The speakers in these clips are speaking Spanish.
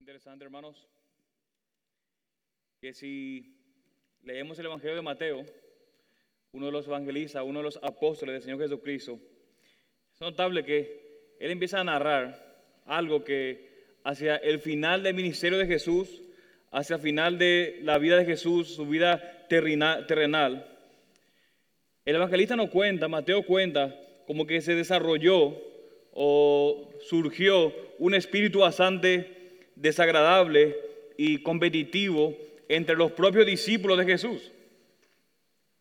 Interesante, hermanos, que si leemos el Evangelio de Mateo, uno de los evangelistas, uno de los apóstoles del Señor Jesucristo, es notable que él empieza a narrar algo que hacia el final del ministerio de Jesús, hacia el final de la vida de Jesús, su vida terrenal, el evangelista no cuenta, Mateo cuenta, como que se desarrolló o surgió un espíritu bastante desagradable y competitivo entre los propios discípulos de Jesús.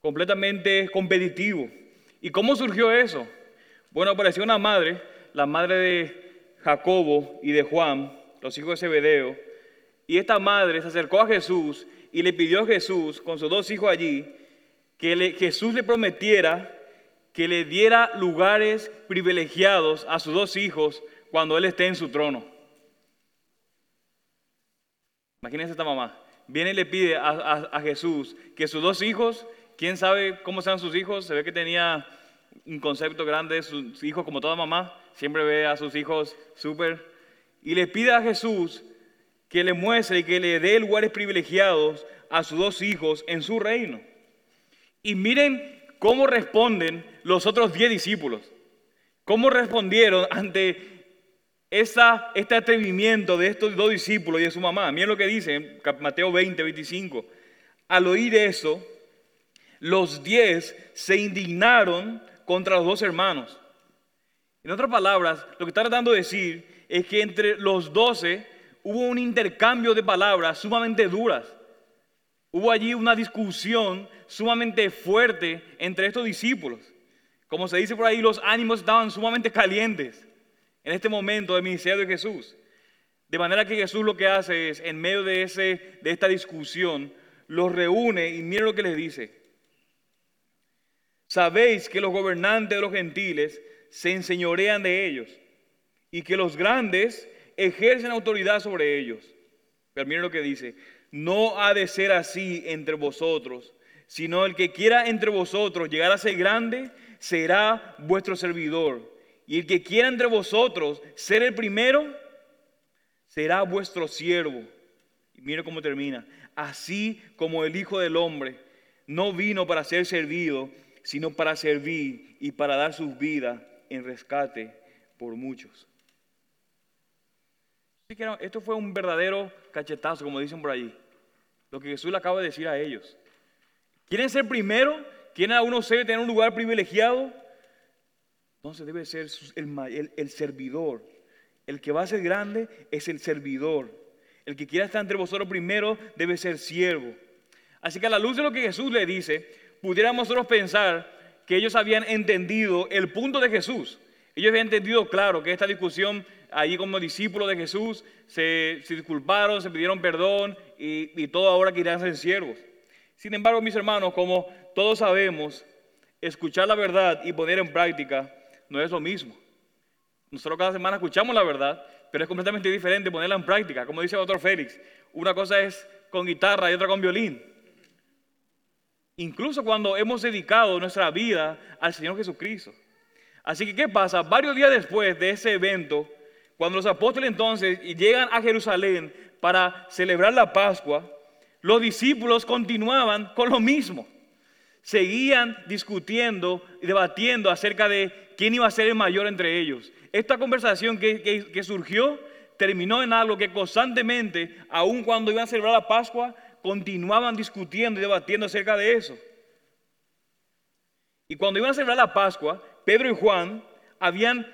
Completamente competitivo. ¿Y cómo surgió eso? Bueno, apareció una madre, la madre de Jacobo y de Juan, los hijos de Zebedeo, y esta madre se acercó a Jesús y le pidió a Jesús, con sus dos hijos allí, que Jesús le prometiera que le diera lugares privilegiados a sus dos hijos cuando Él esté en su trono. Imagínense esta mamá. Viene y le pide a, Jesús que sus dos hijos, quién sabe cómo sean sus hijos, se ve que tenía un concepto grande de sus hijos, como toda mamá, siempre ve a sus hijos súper. Y le pide a Jesús que le muestre y que le dé lugares privilegiados a sus dos hijos en su reino. Y miren cómo responden los otros diez discípulos. ¿Cómo respondieron ante este atrevimiento de estos dos discípulos y de su mamá. Miren lo que dice en Mateo 20, 25. Al oír eso, los diez se indignaron contra los dos hermanos. En otras palabras, lo que está tratando de decir es que entre los doce hubo un intercambio de palabras sumamente duras. Hubo allí una discusión sumamente fuerte entre estos discípulos. Como se dice por ahí, los ánimos estaban sumamente calientes en este momento del ministerio de Jesús. De manera que Jesús lo que hace es, en medio de, ese, de esta discusión, los reúne y miren lo que les dice. Sabéis que los gobernantes de los gentiles se enseñorean de ellos y que los grandes ejercen autoridad sobre ellos. Pero miren lo que dice, no ha de ser así entre vosotros, sino el que quiera entre vosotros llegar a ser grande será vuestro servidor. Y el que quiera entre vosotros ser el primero, será vuestro siervo. Y mire cómo termina. Así como el Hijo del Hombre no vino para ser servido, sino para servir y para dar su vida en rescate por muchos. Esto fue un verdadero cachetazo, como dicen por allí. Lo que Jesús le acaba de decir a ellos. ¿Quieren ser primero? ¿Quieren a uno ser, tener un lugar privilegiado? Entonces debe ser el, servidor. El que va a ser grande es el servidor. El que quiera estar entre vosotros primero debe ser siervo. Así que a la luz de lo que Jesús le dice, pudiéramos nosotros pensar que ellos habían entendido el punto de Jesús. Ellos habían entendido, claro, que esta discusión, allí como discípulos de Jesús, se, disculparon, se pidieron perdón y, y todo ahora que irán a ser siervos. Sin embargo, mis hermanos, como todos sabemos, escuchar la verdad y poner en práctica no es lo mismo. Nosotros cada semana escuchamos la verdad, pero es completamente diferente ponerla en práctica. Como dice el doctor Félix, una cosa es con guitarra y otra con violín. Incluso cuando hemos dedicado nuestra vida al Señor Jesucristo. Así que, ¿qué pasa? Varios días después de ese evento, cuando los apóstoles entonces llegan a Jerusalén para celebrar la Pascua, los discípulos continuaban con lo mismo. Seguían discutiendo y debatiendo acerca de quién iba a ser el mayor entre ellos. Esta conversación que, surgió terminó en algo que constantemente, aun cuando iban a celebrar la Pascua, continuaban discutiendo y debatiendo acerca de eso. Y cuando iban a celebrar la Pascua, Pedro y Juan habían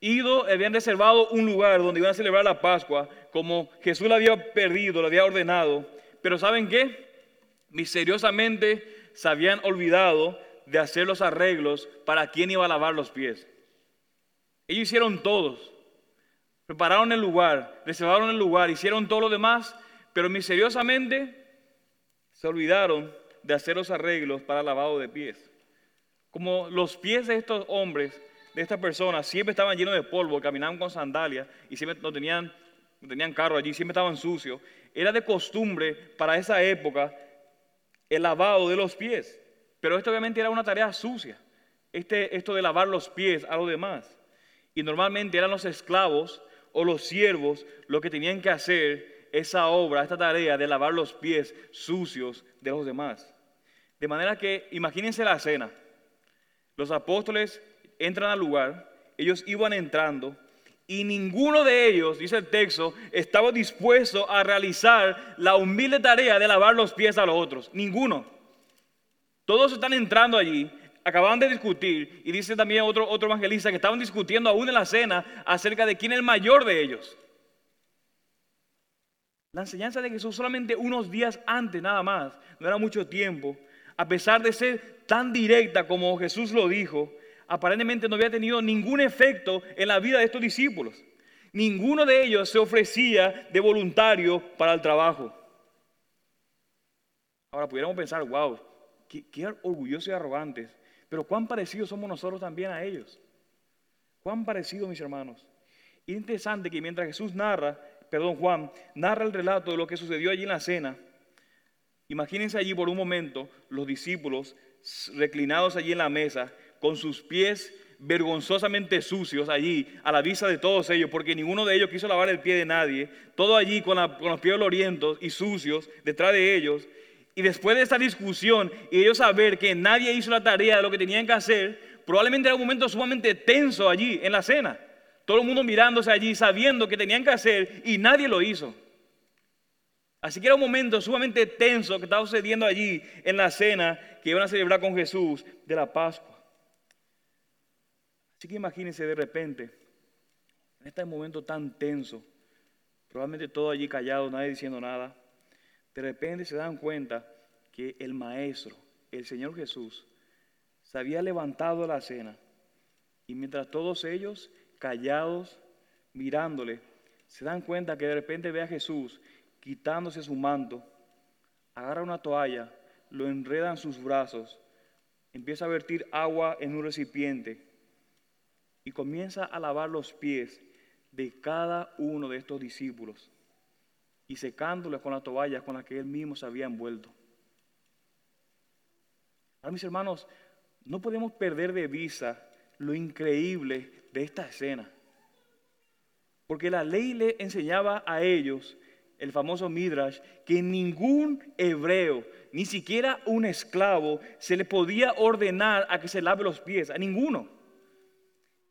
ido, habían reservado un lugar donde iban a celebrar la Pascua, como Jesús la había perdido, la había ordenado. Pero ¿saben qué? Misteriosamente se habían olvidado de hacer los arreglos para quién iba a lavar los pies. Ellos hicieron todos. Prepararon el lugar, reservaron el lugar, hicieron todo lo demás, pero misteriosamente se olvidaron de hacer los arreglos para el lavado de pies. Como los pies de estos hombres, de estas personas, siempre estaban llenos de polvo, caminaban con sandalias y siempre no tenían, no tenían carro allí, siempre estaban sucios. Era de costumbre para esa época el lavado de los pies. Pero esto obviamente era una tarea sucia, este, esto de lavar los pies a los demás. Y normalmente eran los esclavos o los siervos lo que tenían que hacer esa obra, esta tarea de lavar los pies sucios de los demás. De manera que imagínense la cena. Los apóstoles entran al lugar, ellos iban entrando y ninguno de ellos, dice el texto, estaba dispuesto a realizar la humilde tarea de lavar los pies a los otros. Ninguno. Todos están entrando allí, acababan de discutir, y dice también otro, otro evangelista que estaban discutiendo aún en la cena acerca de quién es el mayor de ellos. La enseñanza de Jesús solamente unos días antes nada más, no era mucho tiempo, a pesar de ser tan directa como Jesús lo dijo, aparentemente no había tenido ningún efecto en la vida de estos discípulos. Ninguno de ellos se ofrecía de voluntario para el trabajo. Ahora pudiéramos pensar, wow, qué, orgullosos y arrogantes, pero cuán parecidos somos nosotros también a ellos. Cuán parecidos, mis hermanos. Es interesante que mientras Jesús narra, perdón, Juan, narra el relato de lo que sucedió allí en la cena, imagínense allí por un momento los discípulos reclinados allí en la mesa, con sus pies vergonzosamente sucios allí a la vista de todos ellos, porque ninguno de ellos quiso lavar el pie de nadie, todo allí con, los pies olorientos y sucios detrás de ellos. Y después de esta discusión y ellos saber que nadie hizo la tarea de lo que tenían que hacer, probablemente era un momento sumamente tenso allí en la cena. Todo el mundo mirándose allí, sabiendo que tenían que hacer y nadie lo hizo. Así que era un momento sumamente tenso que estaba sucediendo allí en la cena que iban a celebrar con Jesús de la Pascua. Así que imagínense de repente, en este momento tan tenso, probablemente todo allí callado, nadie diciendo nada, de repente se dan cuenta que el Maestro, el Señor Jesús, se había levantado de la cena y mientras todos ellos, callados, mirándole, se dan cuenta que de repente ve a Jesús quitándose su manto, agarra una toalla, lo enreda en sus brazos, empieza a vertir agua en un recipiente y comienza a lavar los pies de cada uno de estos discípulos y secándoles con las toallas con las que él mismo se había envuelto. Ahora, mis hermanos, no podemos perder de vista lo increíble de esta escena. Porque la ley le enseñaba a ellos, el famoso Midrash, que ningún hebreo, ni siquiera un esclavo, se le podía ordenar a que se lave los pies, a ninguno.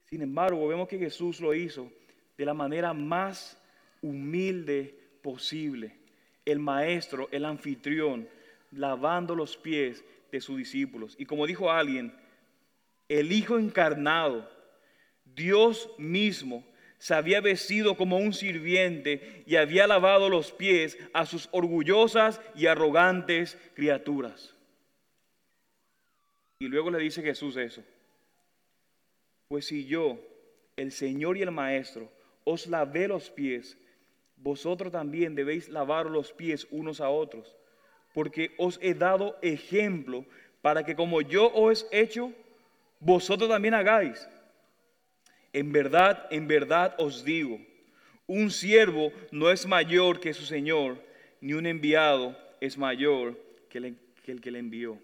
Sin embargo, vemos que Jesús lo hizo de la manera más humilde posible. El maestro, el anfitrión, lavando los pies de sus discípulos. Y como dijo alguien, el Hijo encarnado, Dios mismo, se había vestido como un sirviente y había lavado los pies a sus orgullosas y arrogantes criaturas. Y luego le dice Jesús eso. Pues si yo, el Señor y el Maestro, os lavé los pies, vosotros también debéis lavar los pies unos a otros, porque os he dado ejemplo para que como yo os he hecho, vosotros también hagáis. En verdad, en verdad os digo, un siervo no es mayor que su Señor, ni un enviado es mayor que el que le envió.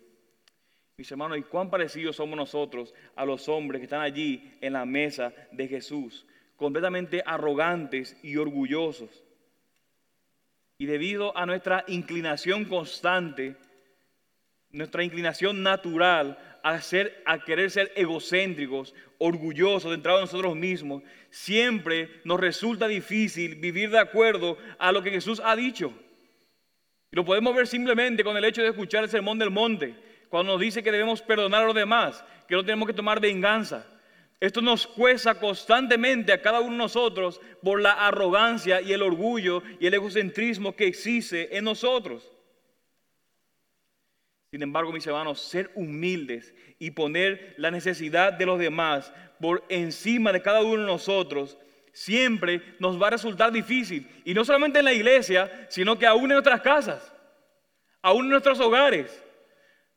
Mis hermanos, ¿y cuán parecidos somos nosotros a los hombres que están allí en la mesa de Jesús? Completamente arrogantes y orgullosos. Y debido a nuestra inclinación constante, nuestra inclinación natural a, ser, a querer ser egocéntricos, orgullosos, dentro de nosotros mismos, siempre nos resulta difícil vivir de acuerdo a lo que Jesús ha dicho. Y lo podemos ver simplemente con el hecho de escuchar el sermón del monte cuando nos dice que debemos perdonar a los demás, que no tenemos que tomar venganza. Esto nos cuesta constantemente a cada uno de nosotros por la arrogancia y el orgullo y el egocentrismo que existe en nosotros. Sin embargo, mis hermanos, ser humildes y poner la necesidad de los demás por encima de cada uno de nosotros siempre nos va a resultar difícil. Y no solamente en la iglesia, sino que aún en nuestras casas, aún en nuestros hogares.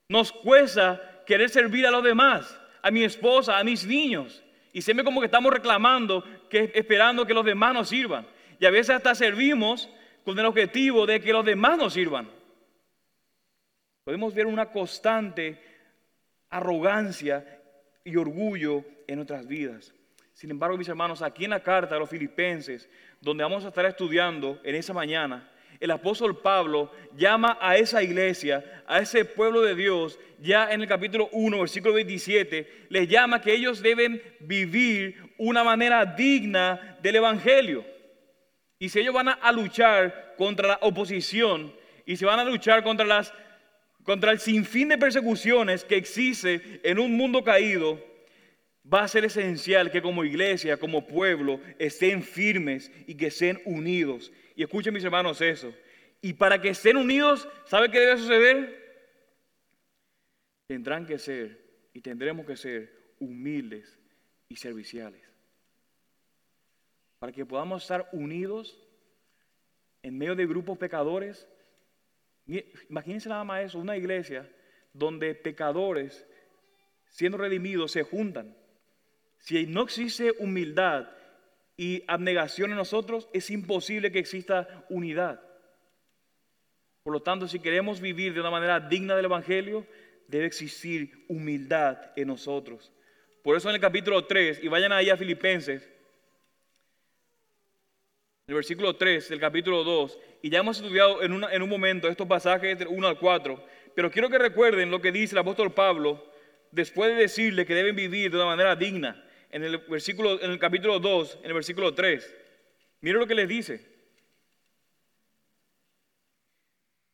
Nos cuesta querer servir a los demás, a mi esposa, a mis niños. Y siempre como que estamos reclamando, que, esperando que los demás nos sirvan. Y a veces hasta servimos con el objetivo de que los demás nos sirvan. Podemos ver una constante arrogancia y orgullo en nuestras vidas. Sin embargo, mis hermanos, aquí en la carta a los filipenses, donde vamos a estar estudiando en esa mañana, el apóstol Pablo llama a esa iglesia, a ese pueblo de Dios, ya en el capítulo 1, versículo 27, les llama que ellos deben vivir una manera digna del Evangelio. Y si ellos van a luchar contra la oposición y se van a luchar contra, las, contra el sinfín de persecuciones que existe en un mundo caído, va a ser esencial que como iglesia, como pueblo, estén firmes y que estén unidos. Y escuchen mis hermanos eso. Y para que estén unidos, ¿sabe qué debe suceder? Tendrán que ser y tendremos que ser humildes y serviciales. Para que podamos estar unidos en medio de grupos pecadores. Imagínense nada más eso, una iglesia donde pecadores siendo redimidos se juntan si no existe humildad y abnegación en nosotros, es imposible que exista unidad. Por lo tanto, si queremos vivir de una manera digna del Evangelio, debe existir humildad en nosotros. Por eso en el capítulo 3, y vayan ahí a Filipenses, el versículo 3 del capítulo 2, y ya hemos estudiado en, en un momento estos pasajes del 1 al 4, pero quiero que recuerden lo que dice el apóstol Pablo después de decirle que deben vivir de una manera digna en el, versículo, en el capítulo 2, en el versículo 3. Mire lo que les dice.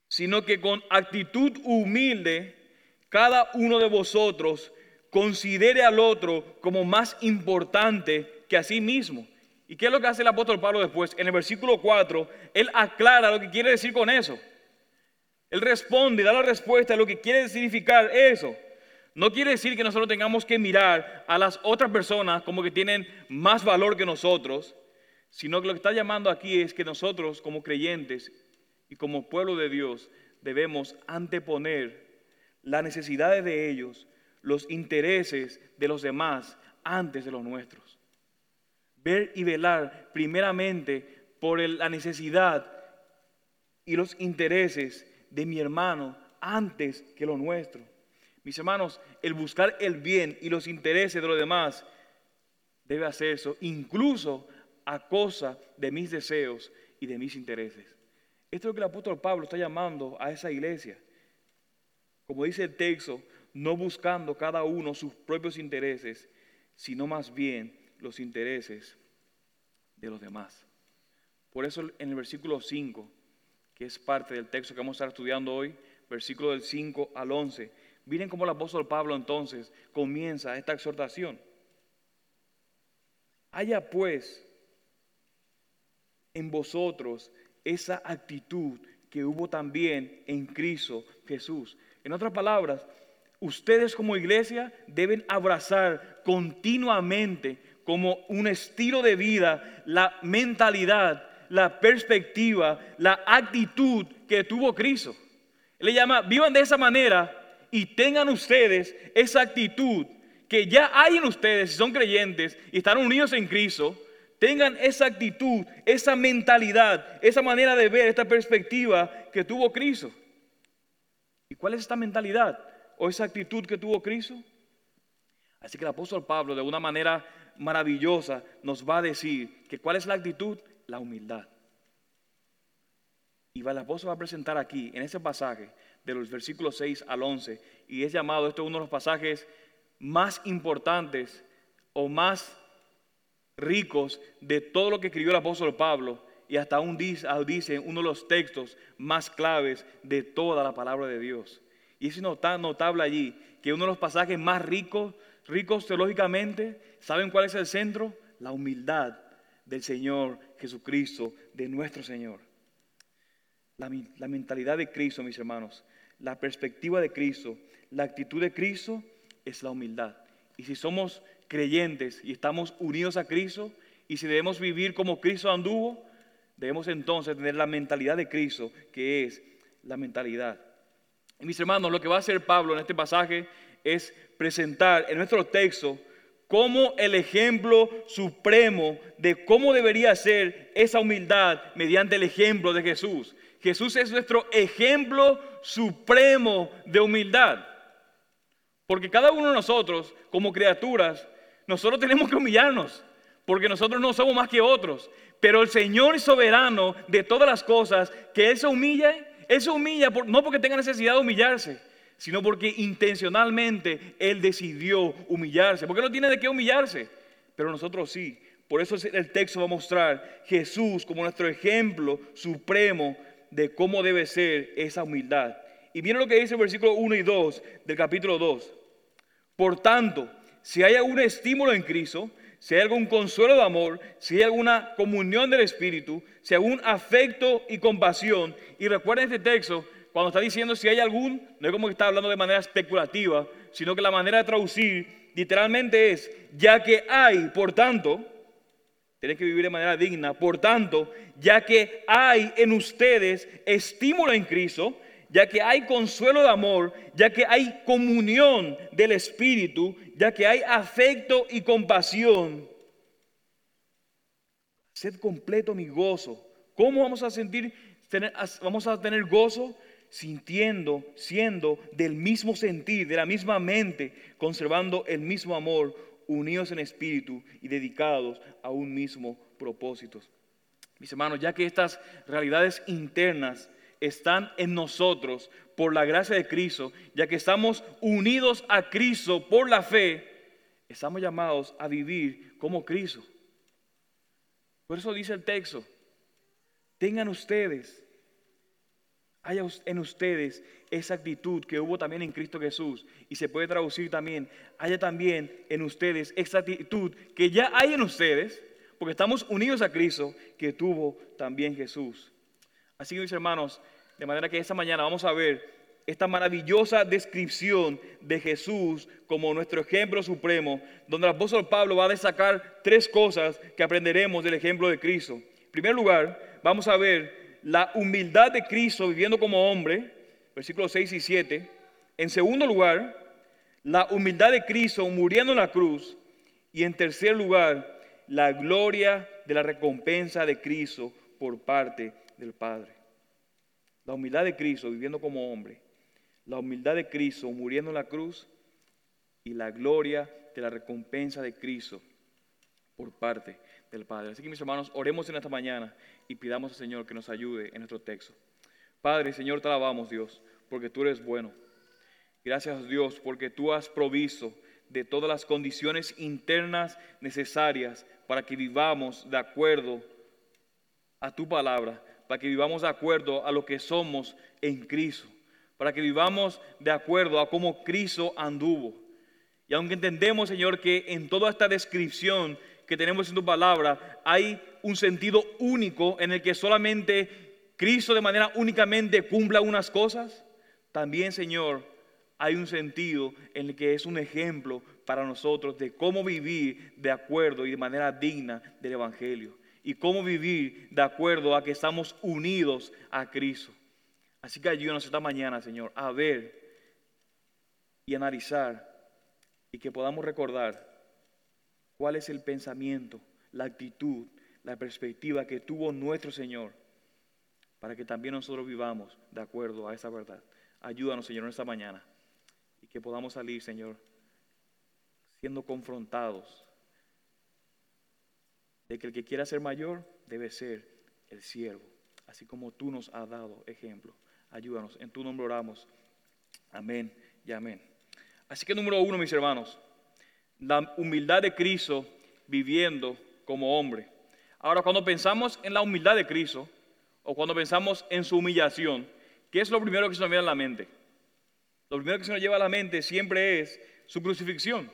Sino que con actitud humilde, cada uno de vosotros considere al otro como más importante que a sí mismo. ¿Y qué es lo que hace el apóstol Pablo después? En el versículo 4, él aclara lo que quiere decir con eso. Él responde, da la respuesta a lo que quiere significar eso. No quiere decir que nosotros tengamos que mirar a las otras personas como que tienen más valor que nosotros, sino que lo que está llamando aquí es que nosotros como creyentes y como pueblo de Dios debemos anteponer las necesidades de ellos, los intereses de los demás antes de los nuestros. Ver y velar primeramente por la necesidad y los intereses de mi hermano antes que los nuestros. Mis hermanos, el buscar el bien y los intereses de los demás debe hacer eso, incluso a cosa de mis deseos y de mis intereses. Esto es lo que el apóstol Pablo está llamando a esa iglesia. Como dice el texto, no buscando cada uno sus propios intereses, sino más bien los intereses de los demás. Por eso en el versículo 5, que es parte del texto que vamos a estar estudiando hoy, versículo del 5 al 11, Miren cómo el apóstol Pablo entonces comienza esta exhortación. Haya pues en vosotros esa actitud que hubo también en Cristo Jesús. En otras palabras, ustedes como iglesia deben abrazar continuamente como un estilo de vida la mentalidad, la perspectiva, la actitud que tuvo Cristo. Él le llama, vivan de esa manera y tengan ustedes esa actitud que ya hay en ustedes, si son creyentes y están unidos en Cristo, tengan esa actitud, esa mentalidad, esa manera de ver, esta perspectiva que tuvo Cristo. ¿Y cuál es esta mentalidad o esa actitud que tuvo Cristo? Así que el apóstol Pablo de una manera maravillosa nos va a decir que cuál es la actitud, la humildad. Y el apóstol va a presentar aquí, en ese pasaje, de los versículos 6 al 11. Y es llamado, esto es uno de los pasajes más importantes o más ricos de todo lo que escribió el apóstol Pablo. Y hasta aún dice, uno de los textos más claves de toda la palabra de Dios. Y es notable allí que uno de los pasajes más ricos, ricos teológicamente, ¿saben cuál es el centro? La humildad del Señor Jesucristo, de nuestro Señor. La, la mentalidad de Cristo, mis hermanos, la perspectiva de Cristo, la actitud de Cristo es la humildad. Y si somos creyentes y estamos unidos a Cristo, y si debemos vivir como Cristo anduvo, debemos entonces tener la mentalidad de Cristo, que es la mentalidad. Y mis hermanos, lo que va a hacer Pablo en este pasaje es presentar en nuestro texto como el ejemplo supremo de cómo debería ser esa humildad mediante el ejemplo de Jesús. Jesús es nuestro ejemplo supremo de humildad. Porque cada uno de nosotros, como criaturas, nosotros tenemos que humillarnos. porque nosotros no somos más que otros. Pero el Señor es soberano de todas las cosas, que Él se humilla, Él se humilla no porque tenga necesidad de humillarse, sino porque intencionalmente Él decidió humillarse. Porque no tiene de qué humillarse, pero nosotros sí. Por eso el texto va a mostrar Jesús como nuestro ejemplo supremo de cómo debe ser esa humildad. Y miren lo que dice el versículo 1 y 2 del capítulo 2. Por tanto, si hay algún estímulo en Cristo, si hay algún consuelo de amor, si hay alguna comunión del Espíritu, si hay algún afecto y compasión. Y recuerden este texto, cuando está diciendo si hay algún, no es como que está hablando de manera especulativa, sino que la manera de traducir literalmente es, ya que hay, por tanto, tienen que vivir de manera digna, por tanto, ya que hay en ustedes estímulo en Cristo, ya que hay consuelo de amor, ya que hay comunión del Espíritu, ya que hay afecto y compasión. Sed completo mi gozo. ¿Cómo vamos a sentir, vamos a tener gozo? Sintiendo, siendo del mismo sentir, de la misma mente, conservando el mismo amor, unidos en espíritu y dedicados a un mismo propósito. Mis hermanos, ya que estas realidades internas están en nosotros por la gracia de Cristo, ya que estamos unidos a Cristo por la fe, estamos llamados a vivir como Cristo. Por eso dice el texto, tengan ustedes, haya en ustedes esa actitud que hubo también en Cristo Jesús y se puede traducir también, haya también en ustedes esa actitud que ya hay en ustedes, porque estamos unidos a Cristo que tuvo también Jesús. Así que mis hermanos, de manera que esta mañana vamos a ver esta maravillosa descripción de Jesús como nuestro ejemplo supremo, donde el apóstol Pablo va a destacar tres cosas que aprenderemos del ejemplo de Cristo. En primer lugar, vamos a ver la humildad de Cristo viviendo como hombre, versículos 6 y 7. En segundo lugar, la humildad de Cristo muriendo en la cruz. Y en tercer lugar, la gloria de la recompensa de Cristo por parte del Padre. La humildad de Cristo viviendo como hombre, la humildad de Cristo muriendo en la cruz y la gloria de la recompensa de Cristo por parte del Padre. Así que mis hermanos, oremos en esta mañana y pidamos al Señor que nos ayude en nuestro texto. Padre, Señor, te alabamos Dios, porque tú eres bueno. Gracias Dios, porque tú has provisto de todas las condiciones internas necesarias para que vivamos de acuerdo a tu palabra para que vivamos de acuerdo a lo que somos en Cristo, para que vivamos de acuerdo a cómo Cristo anduvo. Y aunque entendemos, Señor, que en toda esta descripción que tenemos en tu palabra hay un sentido único en el que solamente Cristo de manera únicamente cumpla unas cosas, también, Señor, hay un sentido en el que es un ejemplo para nosotros de cómo vivir de acuerdo y de manera digna del Evangelio y cómo vivir de acuerdo a que estamos unidos a Cristo. Así que ayúdanos esta mañana, Señor, a ver y analizar y que podamos recordar cuál es el pensamiento, la actitud, la perspectiva que tuvo nuestro Señor para que también nosotros vivamos de acuerdo a esa verdad. Ayúdanos, Señor, en esta mañana y que podamos salir, Señor, siendo confrontados de que el que quiera ser mayor debe ser el siervo, así como tú nos has dado ejemplo. Ayúdanos, en tu nombre oramos. Amén y amén. Así que número uno, mis hermanos, la humildad de Cristo viviendo como hombre. Ahora, cuando pensamos en la humildad de Cristo, o cuando pensamos en su humillación, ¿qué es lo primero que se nos viene a la mente? Lo primero que se nos lleva a la mente siempre es su crucifixión,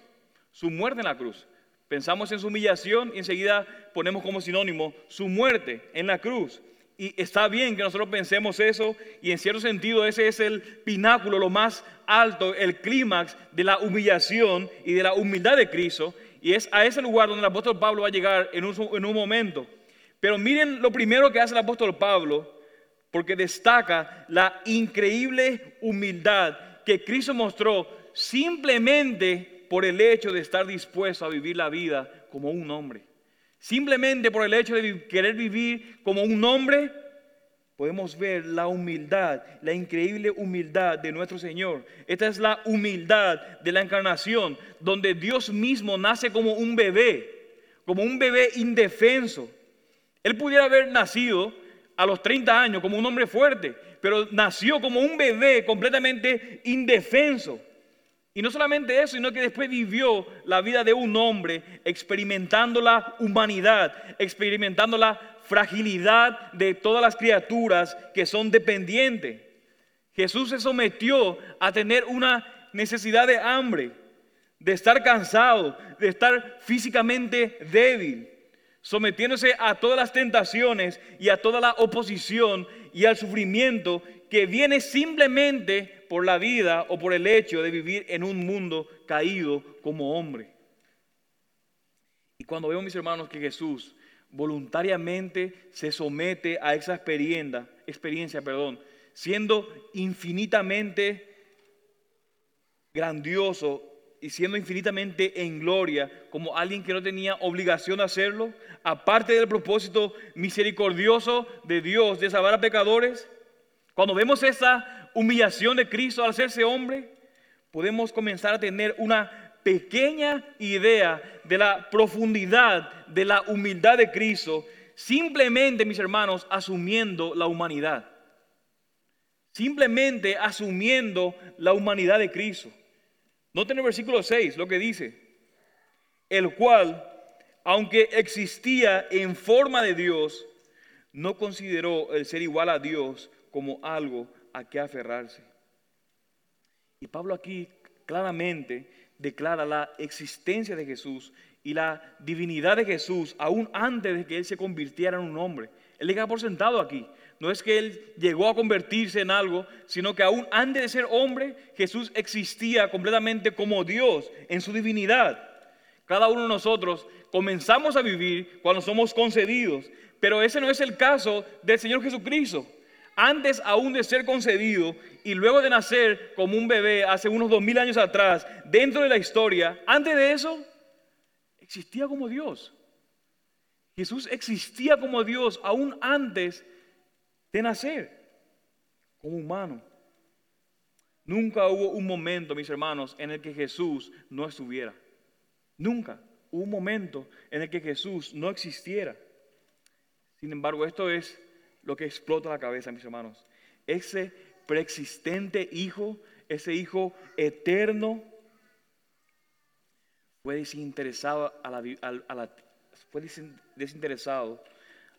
su muerte en la cruz. Pensamos en su humillación y enseguida ponemos como sinónimo su muerte en la cruz. Y está bien que nosotros pensemos eso y en cierto sentido ese es el pináculo, lo más alto, el clímax de la humillación y de la humildad de Cristo. Y es a ese lugar donde el apóstol Pablo va a llegar en un, en un momento. Pero miren lo primero que hace el apóstol Pablo, porque destaca la increíble humildad que Cristo mostró simplemente por el hecho de estar dispuesto a vivir la vida como un hombre. Simplemente por el hecho de querer vivir como un hombre, podemos ver la humildad, la increíble humildad de nuestro Señor. Esta es la humildad de la encarnación, donde Dios mismo nace como un bebé, como un bebé indefenso. Él pudiera haber nacido a los 30 años como un hombre fuerte, pero nació como un bebé completamente indefenso. Y no solamente eso, sino que después vivió la vida de un hombre experimentando la humanidad, experimentando la fragilidad de todas las criaturas que son dependientes. Jesús se sometió a tener una necesidad de hambre, de estar cansado, de estar físicamente débil, sometiéndose a todas las tentaciones y a toda la oposición y al sufrimiento que viene simplemente por la vida o por el hecho de vivir en un mundo caído como hombre. Y cuando veo, mis hermanos, que Jesús voluntariamente se somete a esa experiencia, experiencia perdón, siendo infinitamente grandioso y siendo infinitamente en gloria como alguien que no tenía obligación de hacerlo, aparte del propósito misericordioso de Dios de salvar a pecadores, cuando vemos esa humillación de Cristo al hacerse hombre, podemos comenzar a tener una pequeña idea de la profundidad de la humildad de Cristo, simplemente, mis hermanos, asumiendo la humanidad. Simplemente asumiendo la humanidad de Cristo. Noten el versículo 6 lo que dice, el cual, aunque existía en forma de Dios, no consideró el ser igual a Dios como algo a que aferrarse. Y Pablo aquí claramente declara la existencia de Jesús y la divinidad de Jesús aún antes de que Él se convirtiera en un hombre. Él deja por sentado aquí. No es que Él llegó a convertirse en algo, sino que aún antes de ser hombre, Jesús existía completamente como Dios en su divinidad. Cada uno de nosotros comenzamos a vivir cuando somos concedidos, pero ese no es el caso del Señor Jesucristo. Antes aún de ser concedido y luego de nacer como un bebé hace unos dos mil años atrás, dentro de la historia, antes de eso, existía como Dios. Jesús existía como Dios aún antes de nacer como humano. Nunca hubo un momento, mis hermanos, en el que Jesús no estuviera. Nunca hubo un momento en el que Jesús no existiera. Sin embargo, esto es lo que explota la cabeza, mis hermanos. Ese preexistente Hijo, ese Hijo eterno, fue desinteresado, a la, fue desinteresado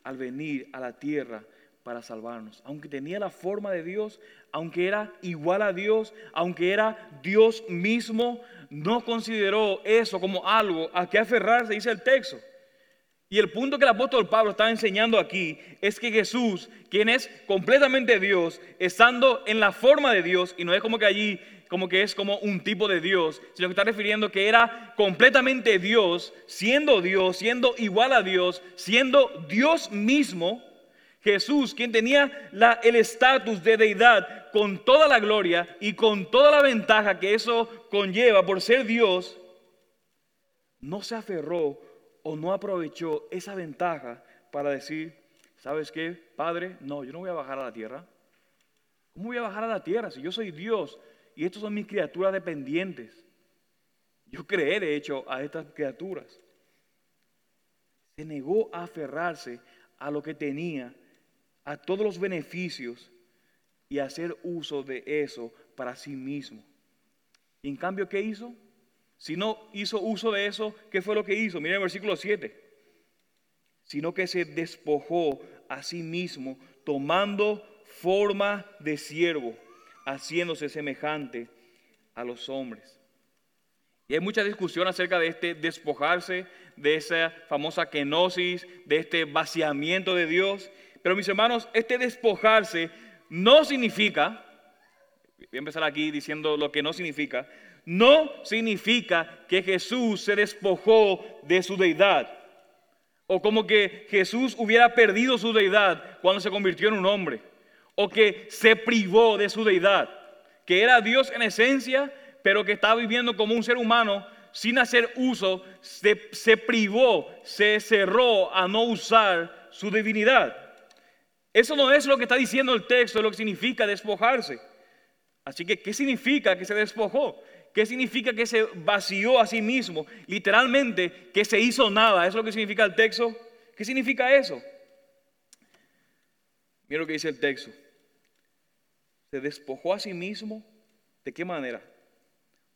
al venir a la tierra para salvarnos. Aunque tenía la forma de Dios, aunque era igual a Dios, aunque era Dios mismo, no consideró eso como algo a que aferrarse, dice el texto. Y el punto que el apóstol Pablo está enseñando aquí es que Jesús, quien es completamente Dios, estando en la forma de Dios, y no es como que allí, como que es como un tipo de Dios, sino que está refiriendo que era completamente Dios, siendo Dios, siendo igual a Dios, siendo Dios mismo, Jesús, quien tenía el estatus de deidad con toda la gloria y con toda la ventaja que eso conlleva por ser Dios, no se aferró o no aprovechó esa ventaja para decir, ¿sabes qué, Padre? No, yo no voy a bajar a la tierra. ¿Cómo voy a bajar a la tierra si yo soy Dios y estos son mis criaturas dependientes? Yo creé, de hecho, a estas criaturas. Se negó a aferrarse a lo que tenía a todos los beneficios y hacer uso de eso para sí mismo. Y en cambio, ¿qué hizo? Si no hizo uso de eso, ¿qué fue lo que hizo? Miren el versículo 7. Sino que se despojó a sí mismo, tomando forma de siervo, haciéndose semejante a los hombres. Y hay mucha discusión acerca de este despojarse, de esa famosa kenosis, de este vaciamiento de Dios. Pero mis hermanos, este despojarse no significa, voy a empezar aquí diciendo lo que no significa, no significa que Jesús se despojó de su deidad. O como que Jesús hubiera perdido su deidad cuando se convirtió en un hombre. O que se privó de su deidad. Que era Dios en esencia, pero que estaba viviendo como un ser humano sin hacer uso. Se, se privó, se cerró a no usar su divinidad. Eso no es lo que está diciendo el texto, lo que significa despojarse. Así que, ¿qué significa que se despojó? ¿Qué significa que se vació a sí mismo? Literalmente, que se hizo nada. ¿Eso es lo que significa el texto? ¿Qué significa eso? Mira lo que dice el texto. Se despojó a sí mismo. ¿De qué manera?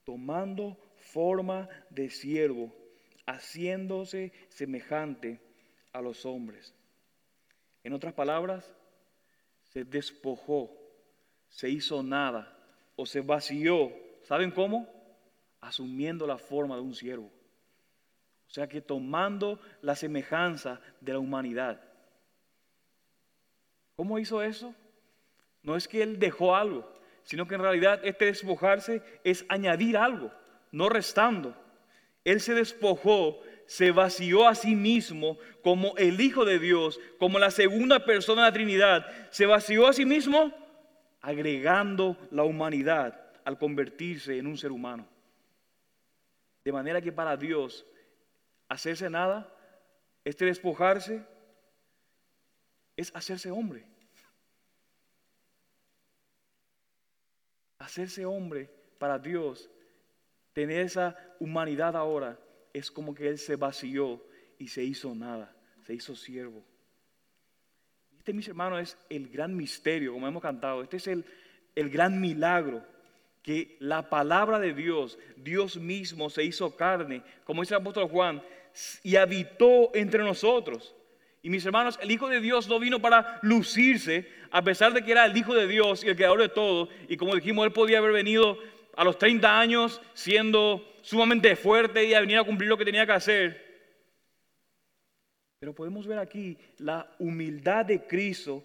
Tomando forma de siervo, haciéndose semejante a los hombres. En otras palabras, se despojó, se hizo nada o se vació. ¿Saben cómo? Asumiendo la forma de un siervo. O sea que tomando la semejanza de la humanidad. ¿Cómo hizo eso? No es que él dejó algo, sino que en realidad este despojarse es añadir algo, no restando. Él se despojó, se vació a sí mismo como el Hijo de Dios, como la segunda persona de la Trinidad. Se vació a sí mismo agregando la humanidad al convertirse en un ser humano. De manera que para Dios hacerse nada, este despojarse, es hacerse hombre. Hacerse hombre para Dios, tener esa humanidad ahora, es como que Él se vació y se hizo nada, se hizo siervo. Este, mis hermanos, es el gran misterio, como hemos cantado. Este es el, el gran milagro que la palabra de Dios, Dios mismo se hizo carne, como dice el apóstol Juan, y habitó entre nosotros. Y mis hermanos, el Hijo de Dios no vino para lucirse, a pesar de que era el Hijo de Dios y el creador de todo. Y como dijimos, Él podía haber venido a los 30 años siendo sumamente fuerte y a venir a cumplir lo que tenía que hacer. Pero podemos ver aquí la humildad de Cristo,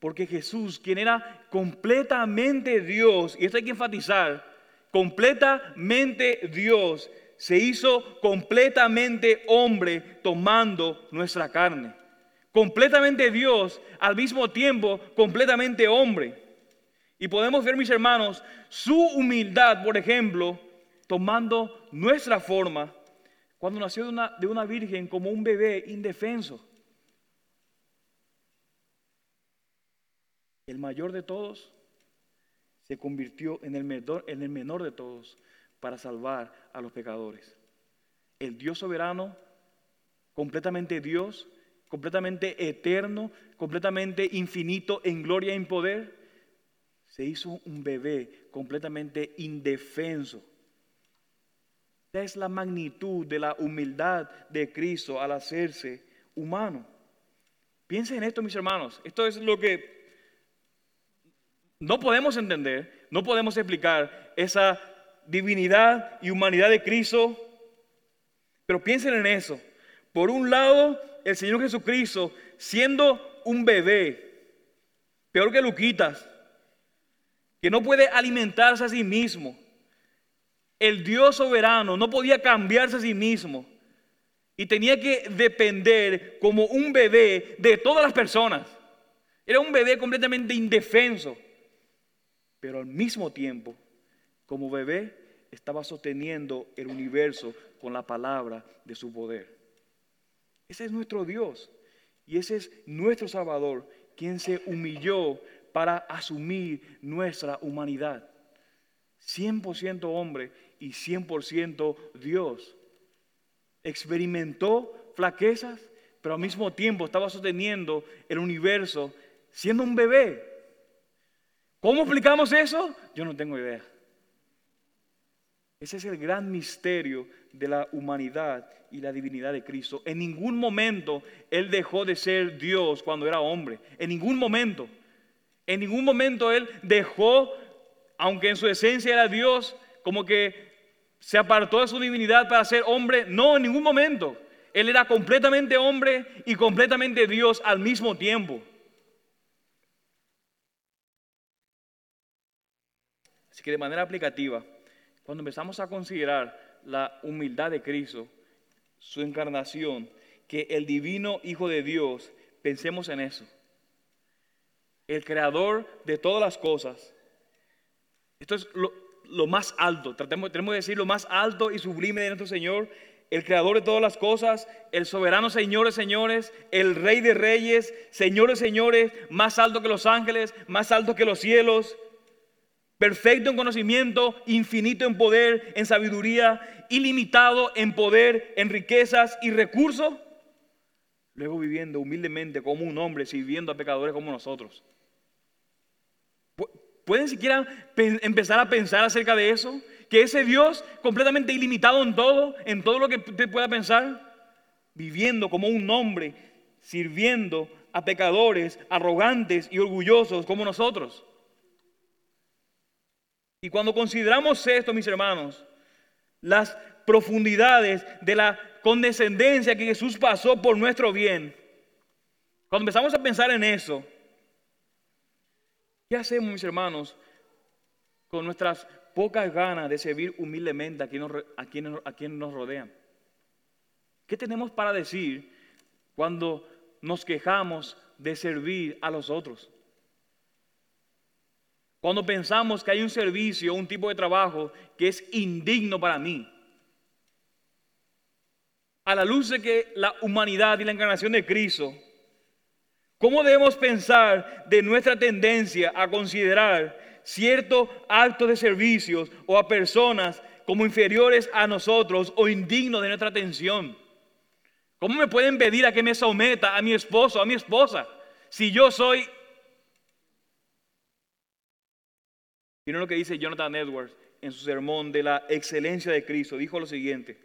porque Jesús, quien era completamente Dios, y esto hay que enfatizar, completamente Dios, se hizo completamente hombre tomando nuestra carne completamente Dios, al mismo tiempo completamente hombre. Y podemos ver, mis hermanos, su humildad, por ejemplo, tomando nuestra forma cuando nació de una, de una virgen como un bebé indefenso. El mayor de todos se convirtió en el, menor, de todos para salvar a los pecadores. El Dios soberano, completamente Dios, completamente eterno, completamente infinito en gloria y en poder, se hizo un bebé completamente indefenso. Esta es la magnitud de la humildad de Cristo al hacerse humano. Piensen en esto, mis hermanos. Esto es lo que no podemos entender, no podemos explicar esa divinidad y humanidad de Cristo. Pero piensen en eso. Por un lado, el Señor Jesucristo, siendo un bebé, peor que Luquitas, que no puede alimentarse a sí mismo, el Dios soberano no podía cambiarse a sí mismo y tenía que depender como un bebé de todas las personas. Era un bebé completamente indefenso, pero al mismo tiempo, como bebé, estaba sosteniendo el universo con la palabra de su poder. Ese es nuestro Dios y ese es nuestro Salvador, quien se humilló para asumir nuestra humanidad. 100% hombre y 100% Dios. Experimentó flaquezas, pero al mismo tiempo estaba sosteniendo el universo siendo un bebé. ¿Cómo explicamos eso? Yo no tengo idea. Ese es el gran misterio de la humanidad y la divinidad de Cristo. En ningún momento Él dejó de ser Dios cuando era hombre. En ningún momento. En ningún momento Él dejó, aunque en su esencia era Dios, como que se apartó de su divinidad para ser hombre. No, en ningún momento. Él era completamente hombre y completamente Dios al mismo tiempo. Que de manera aplicativa, cuando empezamos a considerar la humildad de Cristo, su encarnación, que el divino Hijo de Dios, pensemos en eso. El creador de todas las cosas. Esto es lo, más alto, Tratemos, tenemos que decir lo más alto y sublime de nuestro Señor, el creador de todas las cosas, el soberano Señor de señores, el rey de reyes, señores señores, más alto que los ángeles, más alto que los cielos, perfecto en conocimiento, infinito en poder, en sabiduría, ilimitado en poder, en riquezas y recursos, luego viviendo humildemente como un hombre, sirviendo a pecadores como nosotros. ¿Pueden siquiera empezar a pensar acerca de eso? Que ese Dios completamente ilimitado en todo, en todo lo que usted pueda pensar, viviendo como un hombre, sirviendo a pecadores arrogantes y orgullosos como nosotros. Y cuando consideramos esto, mis hermanos, las profundidades de la condescendencia que Jesús pasó por nuestro bien, cuando empezamos a pensar en eso, ¿qué hacemos, mis hermanos, con nuestras pocas ganas de servir humildemente a quienes, a quienes nos rodean? ¿Qué tenemos para decir cuando nos quejamos de servir a los otros? Cuando pensamos que hay un servicio, un tipo de trabajo que es indigno para mí. A la luz de que la humanidad y la encarnación de Cristo, ¿cómo debemos pensar de nuestra tendencia a considerar ciertos actos de servicios o a personas como inferiores a nosotros o indignos de nuestra atención? ¿Cómo me pueden pedir a que me someta a mi esposo, a mi esposa, si yo soy... Miren lo que dice Jonathan Edwards en su sermón de la excelencia de Cristo. Dijo lo siguiente.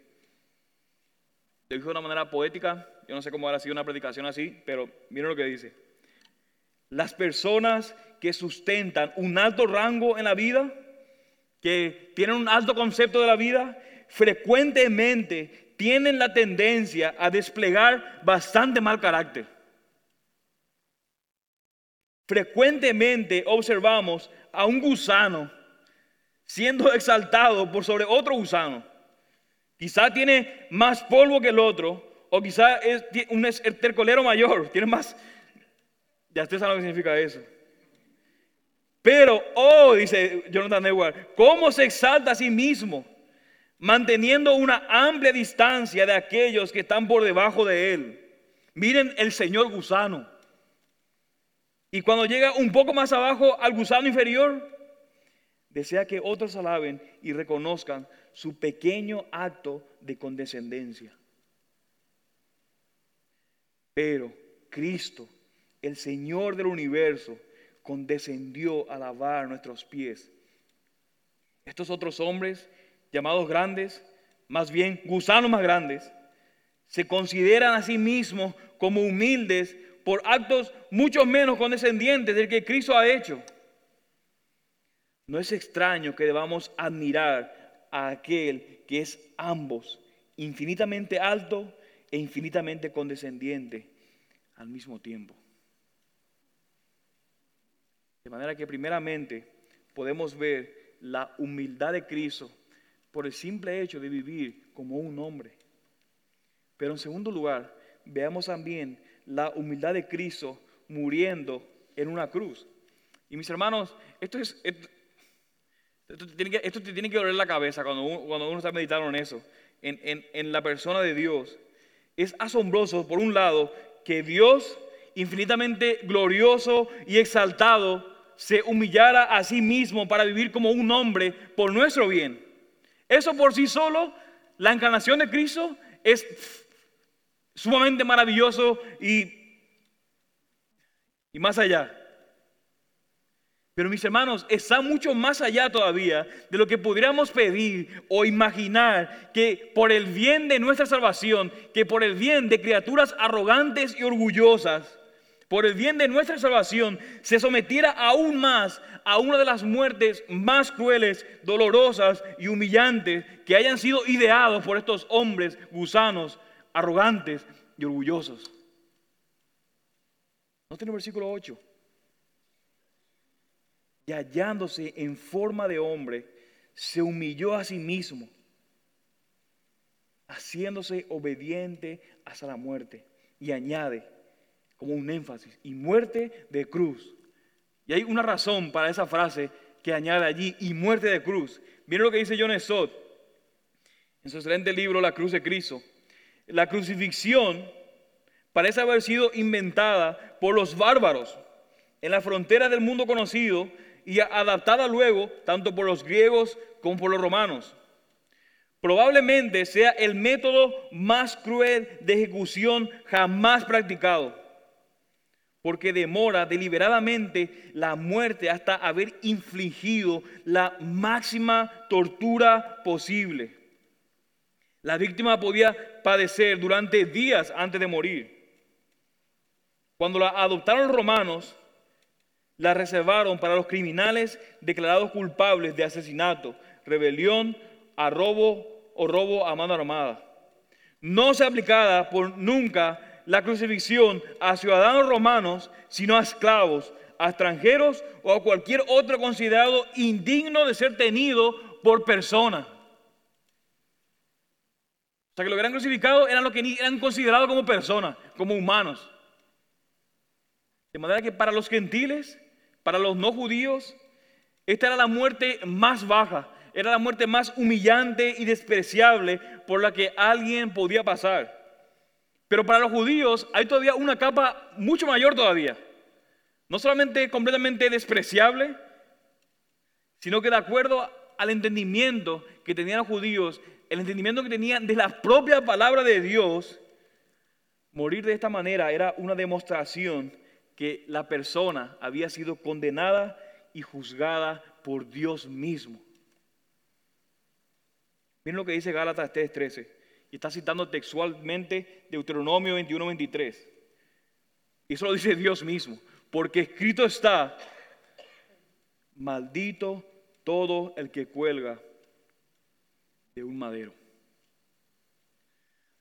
Lo dijo de una manera poética. Yo no sé cómo habrá sido una predicación así, pero miren lo que dice. Las personas que sustentan un alto rango en la vida, que tienen un alto concepto de la vida, frecuentemente tienen la tendencia a desplegar bastante mal carácter. Frecuentemente observamos a un gusano siendo exaltado por sobre otro gusano. Quizá tiene más polvo que el otro, o quizá es un tercolero mayor, tiene más... Ya usted sabe lo que significa eso. Pero, oh, dice Jonathan Edwards, ¿cómo se exalta a sí mismo? manteniendo una amplia distancia de aquellos que están por debajo de él. Miren el señor gusano. Y cuando llega un poco más abajo al gusano inferior, desea que otros alaben y reconozcan su pequeño acto de condescendencia. Pero Cristo, el Señor del universo, condescendió a lavar nuestros pies. Estos otros hombres llamados grandes, más bien gusanos más grandes, se consideran a sí mismos como humildes por actos mucho menos condescendientes del que Cristo ha hecho. No es extraño que debamos admirar a aquel que es ambos, infinitamente alto e infinitamente condescendiente al mismo tiempo. De manera que primeramente podemos ver la humildad de Cristo por el simple hecho de vivir como un hombre. Pero en segundo lugar, veamos también la humildad de Cristo muriendo en una cruz. Y mis hermanos, esto es... Esto, te tiene que, esto te doler la cabeza cuando uno, cuando uno está meditando en eso, en, en, en la persona de Dios. Es asombroso, por un lado, que Dios, infinitamente glorioso y exaltado, se humillara a sí mismo para vivir como un hombre por nuestro bien. Eso por sí solo, la encarnación de Cristo es sumamente maravilloso y, y más allá. Pero mis hermanos, está mucho más allá todavía de lo que podríamos pedir o imaginar que por el bien de nuestra salvación, que por el bien de criaturas arrogantes y orgullosas, por el bien de nuestra salvación, se sometiera aún más a una de las muertes más crueles, dolorosas y humillantes que hayan sido ideados por estos hombres gusanos, arrogantes y orgullosos. Noten el versículo 8. Y hallándose en forma de hombre, se humilló a sí mismo, haciéndose obediente hasta la muerte. Y añade, como un énfasis, y muerte de cruz. Y hay una razón para esa frase que añade allí, y muerte de cruz. Miren lo que dice John Stott en su excelente libro La cruz de Cristo. La crucifixión parece haber sido inventada por los bárbaros en la frontera del mundo conocido y adaptada luego tanto por los griegos como por los romanos. Probablemente sea el método más cruel de ejecución jamás practicado, porque demora deliberadamente la muerte hasta haber infligido la máxima tortura posible. La víctima podía padecer durante días antes de morir. Cuando la adoptaron los romanos, la reservaron para los criminales declarados culpables de asesinato, rebelión, robo o robo a mano armada. No se aplicada por nunca la crucifixión a ciudadanos romanos, sino a esclavos, a extranjeros o a cualquier otro considerado indigno de ser tenido por persona. Sea que lo que eran crucificados eran los que eran considerados como personas, como humanos. De manera que para los gentiles, para los no judíos, esta era la muerte más baja, era la muerte más humillante y despreciable por la que alguien podía pasar. Pero para los judíos hay todavía una capa mucho mayor todavía. No solamente completamente despreciable, sino que de acuerdo al entendimiento que tenían los judíos, el entendimiento que tenían de la propia palabra de Dios, morir de esta manera era una demostración que la persona había sido condenada y juzgada por Dios mismo. Miren lo que dice Gálatas 3:13. Y está citando textualmente Deuteronomio 21:23. Y eso lo dice Dios mismo. Porque escrito está, maldito todo el que cuelga de un madero.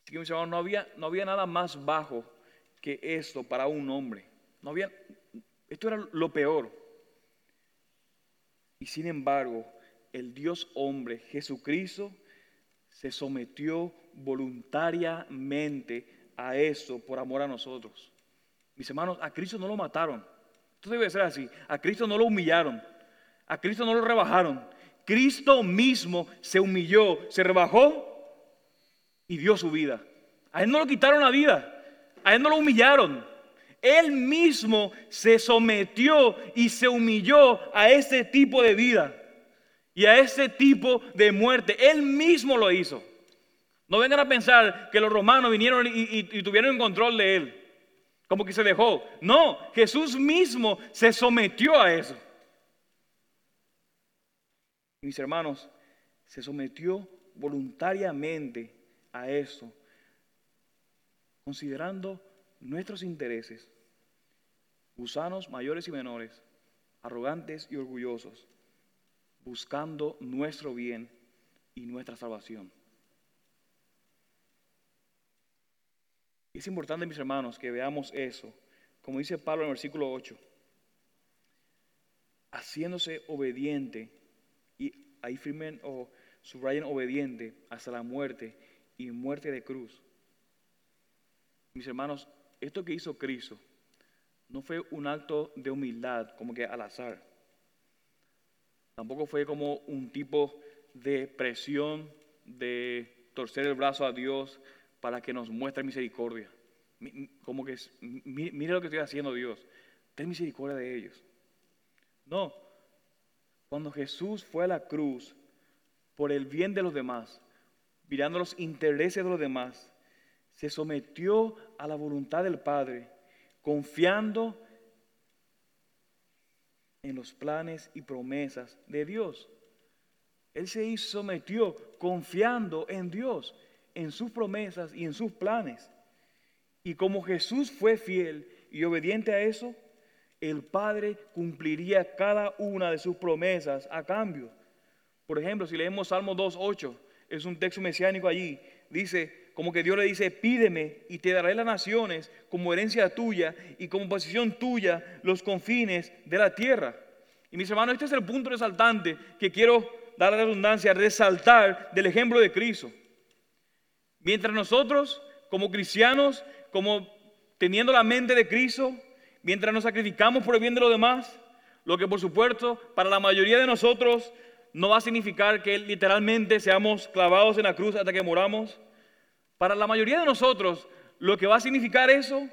Así que mis hermanos, no había, no había nada más bajo que esto para un hombre. No había, esto era lo peor. Y sin embargo, el Dios hombre, Jesucristo, se sometió voluntariamente a eso por amor a nosotros. Mis hermanos, a Cristo no lo mataron. Esto debe ser así. A Cristo no lo humillaron. A Cristo no lo rebajaron. Cristo mismo se humilló, se rebajó y dio su vida. A Él no lo quitaron la vida. A Él no lo humillaron. Él mismo se sometió y se humilló a ese tipo de vida y a ese tipo de muerte. Él mismo lo hizo. No vengan a pensar que los romanos vinieron y, tuvieron el control de él, como que se dejó. No, Jesús mismo se sometió a eso. Mis hermanos, se sometió voluntariamente a eso, considerando nuestros intereses, gusanos mayores y menores, arrogantes y orgullosos buscando nuestro bien y nuestra salvación. Es importante, mis hermanos, que veamos eso, como dice Pablo en el versículo 8, haciéndose obediente, y ahí firmen o subrayen obediente hasta la muerte y muerte de cruz. Mis hermanos, esto que hizo Cristo no fue un acto de humildad como que al azar. Tampoco fue como un tipo de presión de torcer el brazo a Dios para que nos muestre misericordia. Como que, mire lo que estoy haciendo Dios, ten misericordia de ellos. No, cuando Jesús fue a la cruz por el bien de los demás, mirando los intereses de los demás, se sometió a la voluntad del Padre, confiando en los planes y promesas de Dios. Él se sometió confiando en Dios, en sus promesas y en sus planes. Y como Jesús fue fiel y obediente a eso, el Padre cumpliría cada una de sus promesas a cambio. Por ejemplo, si leemos Salmo 2.8, es un texto mesiánico allí, dice, como que Dios le dice, pídeme y te daré las naciones como herencia tuya y como posición tuya los confines de la tierra. Y mis hermanos, este es el punto resaltante que quiero dar la redundancia, resaltar del ejemplo de Cristo. Mientras nosotros, como cristianos, como teniendo la mente de Cristo, mientras nos sacrificamos por el bien de los demás, lo que por supuesto para la mayoría de nosotros no va a significar que literalmente seamos clavados en la cruz hasta que moramos, para la mayoría de nosotros, lo que va a significar eso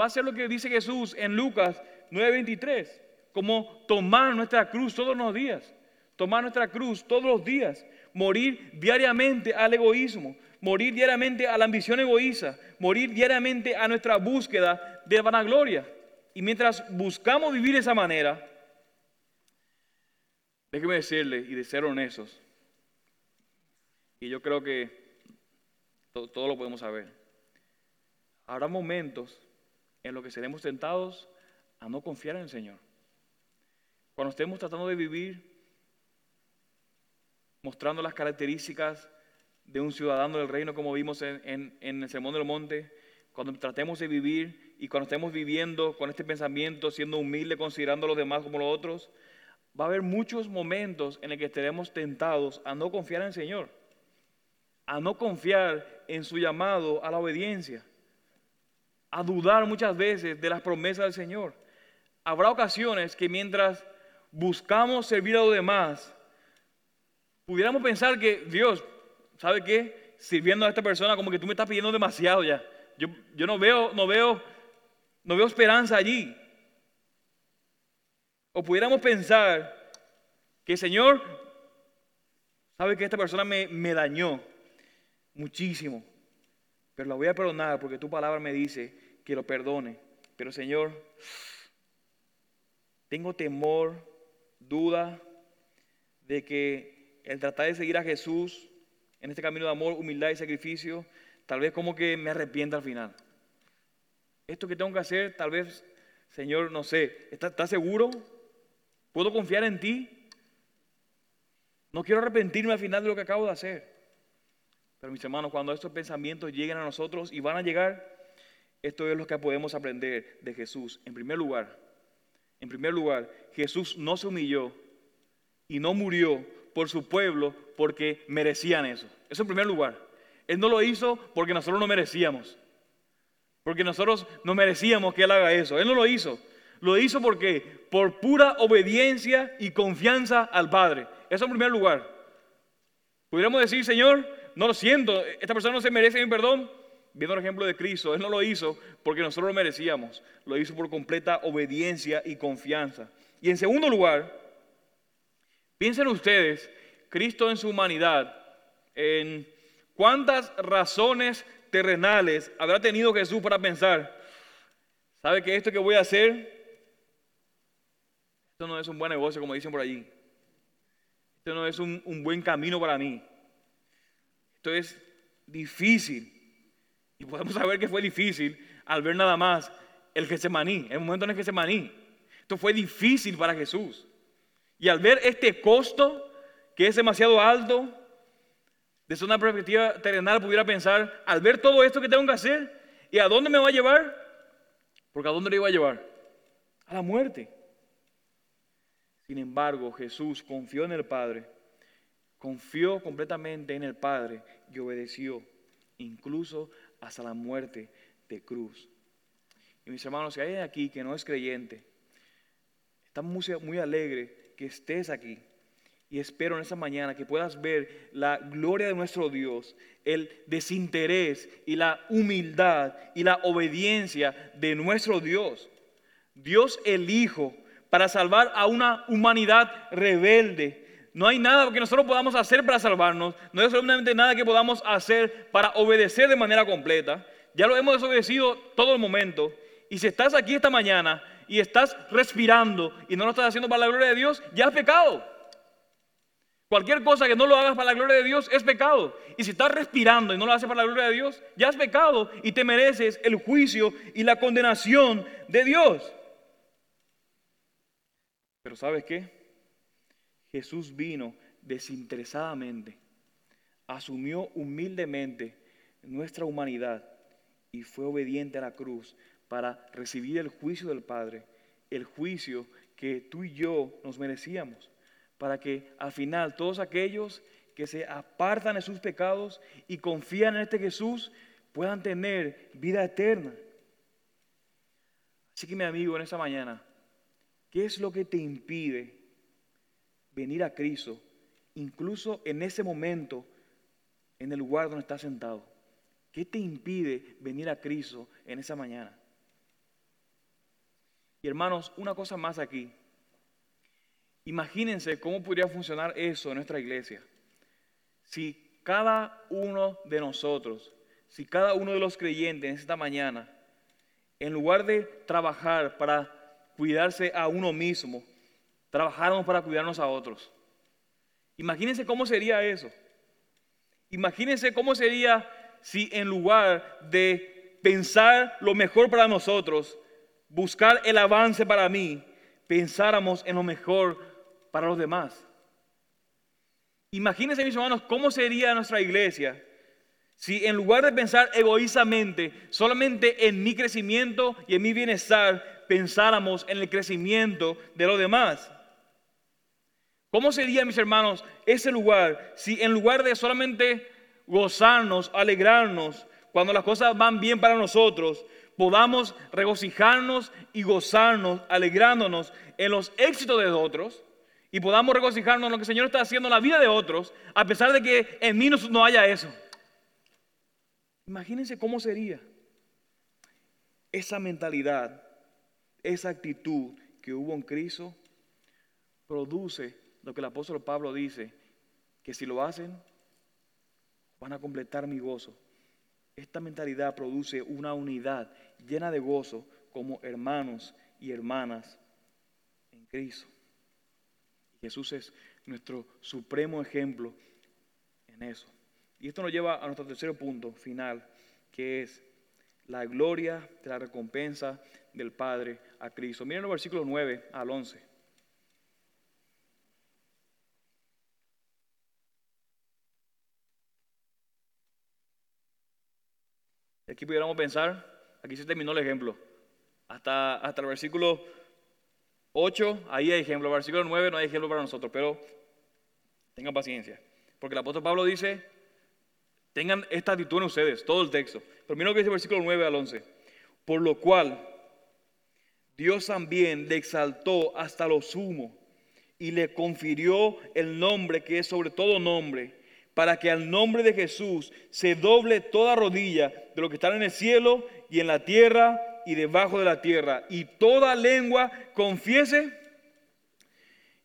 va a ser lo que dice Jesús en Lucas 9:23. como tomar nuestra cruz todos los días, tomar nuestra cruz todos los días, morir diariamente al egoísmo, morir diariamente a la ambición egoísta, morir diariamente a nuestra búsqueda de vanagloria. Y mientras buscamos vivir de esa manera, déjeme decirle y de ser honestos, y yo creo que todo, lo podemos saber, habrá momentos en los que seremos tentados a no confiar en el Señor. Cuando estemos tratando de vivir mostrando las características de un ciudadano del reino, como vimos en, el Sermón del Monte, cuando tratemos de vivir y cuando estemos viviendo con este pensamiento, siendo humilde, considerando a los demás como los otros, va a haber muchos momentos en los que estaremos tentados a no confiar en el Señor, a no confiar en su llamado a la obediencia, a dudar muchas veces de las promesas del Señor. Habrá ocasiones que mientras buscamos servir a los demás, pudiéramos pensar que Dios, ¿sabe qué? Sirviendo a esta persona como que tú me estás pidiendo demasiado ya. Yo, yo no veo, no veo, no veo esperanza allí. O pudiéramos pensar que Señor, sabe que esta persona me, me dañó muchísimo, pero la voy a perdonar porque tu palabra me dice que lo perdone. Pero Señor, tengo temor, duda de que el tratar de seguir a Jesús en este camino de amor, humildad y sacrificio, tal vez como que me arrepienta al final. Esto que tengo que hacer, tal vez, Señor, no sé, ¿estás seguro? ¿Puedo confiar en ti? No quiero arrepentirme al final de lo que acabo de hacer. Pero mis hermanos, cuando estos pensamientos lleguen a nosotros y van a llegar, esto es lo que podemos aprender de Jesús. En primer lugar, en primer lugar, Jesús no se humilló y no murió por su pueblo porque merecían eso. Eso en primer lugar. Él no lo hizo porque nosotros no merecíamos. Porque nosotros no merecíamos que Él haga eso. Él no lo hizo. Lo hizo porque por pura obediencia y confianza al Padre. Eso en primer lugar. Pudiéramos decir, Señor, no lo siento, esta persona no se merece mi perdón. Viendo el ejemplo de Cristo, Él no lo hizo porque nosotros lo merecíamos. Lo hizo por completa obediencia y confianza. Y en segundo lugar, piensen ustedes, Cristo en su humanidad, en cuántas razones terrenales habrá tenido Jesús para pensar, ¿sabe que esto que voy a hacer esto no es un buen negocio, como dicen por allí. Esto no es un, buen camino para mí. Esto es difícil. Y podemos saber que fue difícil al ver nada más el Getsemaní, el momento en el Getsemaní. Esto fue difícil para Jesús. Y al ver este costo, que es demasiado alto, desde una perspectiva terrenal pudiera pensar, al ver todo esto que tengo que hacer, ¿y a dónde me va a llevar? Porque ¿a dónde le iba a llevar? A la muerte. Sin embargo, Jesús confió en el Padre, confió completamente en el Padre y obedeció, incluso hasta la muerte de cruz. Y mis hermanos, si hay aquí que no es creyente, estamos muy, muy alegres que estés aquí. Y espero en esta mañana que puedas ver la gloria de nuestro Dios, el desinterés y la humildad y la obediencia de nuestro Dios. Dios el Hijo para salvar a una humanidad rebelde. No hay nada que nosotros podamos hacer para salvarnos. No hay absolutamente nada que podamos hacer para obedecer de manera completa. Ya lo hemos desobedecido todo el momento. Y si estás aquí esta mañana y estás respirando y no lo estás haciendo para la gloria de Dios, ya es pecado. Cualquier cosa que no lo hagas para la gloria de Dios es pecado. Y si estás respirando y no lo haces para la gloria de Dios, ya es pecado y te mereces el juicio y la condenación de Dios. Pero ¿sabes qué? Jesús vino desinteresadamente, asumió humildemente nuestra humanidad y fue obediente a la cruz para recibir el juicio del Padre, el juicio que tú y yo nos merecíamos, para que al final todos aquellos que se apartan de sus pecados y confían en este Jesús puedan tener vida eterna. Así que mi amigo, en esta mañana, ¿Qué es lo que te impide venir a Cristo, incluso en ese momento, en el lugar donde estás sentado? ¿Qué te impide venir a Cristo en esa mañana? Y hermanos, una cosa más aquí. Imagínense cómo podría funcionar eso en nuestra iglesia. Si cada uno de nosotros, si cada uno de los creyentes esta mañana, en lugar de trabajar para cuidarse a uno mismo, trabajáramos para cuidarnos a otros. Imagínense cómo sería eso. Imagínense cómo sería si en lugar de pensar lo mejor para nosotros, buscar el avance para mí, pensáramos en lo mejor para los demás. Imagínense, mis hermanos, cómo sería nuestra iglesia si en lugar de pensar egoístamente solamente en mi crecimiento y en mi bienestar, pensáramos en el crecimiento de los demás. ¿Cómo sería, mis hermanos, ese lugar si en lugar de solamente gozarnos, alegrarnos, cuando las cosas van bien para nosotros, podamos regocijarnos y gozarnos, alegrándonos en los éxitos de otros y podamos regocijarnos en lo que el Señor está haciendo en la vida de otros, a pesar de que en mí no, haya eso. Imagínense cómo sería esa mentalidad, esa actitud que hubo en Cristo, produce lo que el apóstol Pablo dice, que si lo hacen, van a completar mi gozo. Esta mentalidad produce una unidad llena de gozo como hermanos y hermanas en Cristo. Jesús es nuestro supremo ejemplo en eso. Y esto nos lleva a nuestro tercer punto final, que es la gloria de la recompensa del Padre a Cristo. Miren los versículos 9 al 11. Aquí pudiéramos pensar, aquí se terminó el ejemplo. Hasta, hasta el versículo 8, ahí hay ejemplo. Versículo 9 no hay ejemplo para nosotros, pero tengan paciencia. Porque el apóstol Pablo dice, tengan esta actitud en ustedes, todo el texto. Pero miren lo que dice el versículo 9 al 11. Por lo cual, Dios también le exaltó hasta lo sumo y le confirió el nombre que es sobre todo nombre, para que al nombre de Jesús se doble toda rodilla de lo que está en el cielo y en la tierra y debajo de la tierra, y toda lengua confiese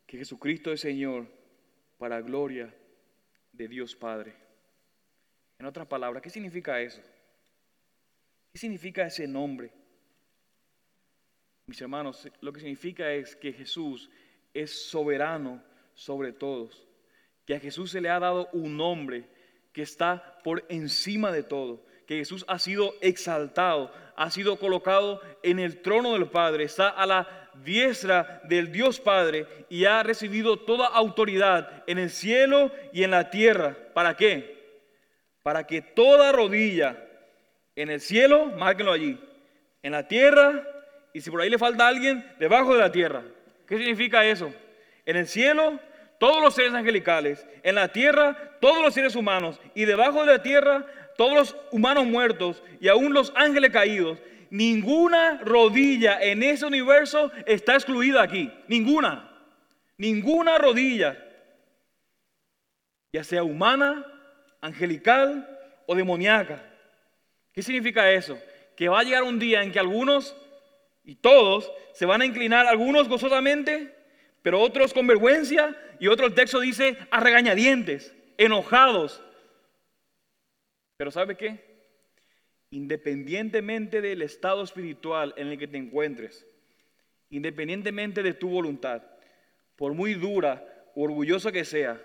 que Jesucristo es Señor para gloria de Dios Padre. En otras palabras, ¿qué significa eso? ¿Qué significa ese nombre? Mis hermanos, lo que significa es que Jesús es soberano sobre todos, que a Jesús se le ha dado un nombre que está por encima de todo, que Jesús ha sido exaltado, ha sido colocado en el trono del Padre, está a la diestra del Dios Padre y ha recibido toda autoridad en el cielo y en la tierra. ¿Para qué? Para que toda rodilla en el cielo, márquenlo allí, en la tierra y si por ahí le falta alguien, debajo de la tierra. ¿Qué significa eso? En el cielo, todos los seres angelicales, en la tierra, todos los seres humanos y debajo de la tierra, todos los humanos muertos y aún los ángeles caídos, ninguna rodilla en ese universo está excluida aquí. Ninguna. Ninguna rodilla. Ya sea humana, angelical o demoníaca. ¿Qué significa eso? Que va a llegar un día en que algunos y todos se van a inclinar, algunos gozosamente, pero otros con vergüenza y otro el texto dice a regañadientes, enojados, pero ¿sabe qué? Independientemente del estado espiritual en el que te encuentres, independientemente de tu voluntad, por muy dura, orgulloso que sea,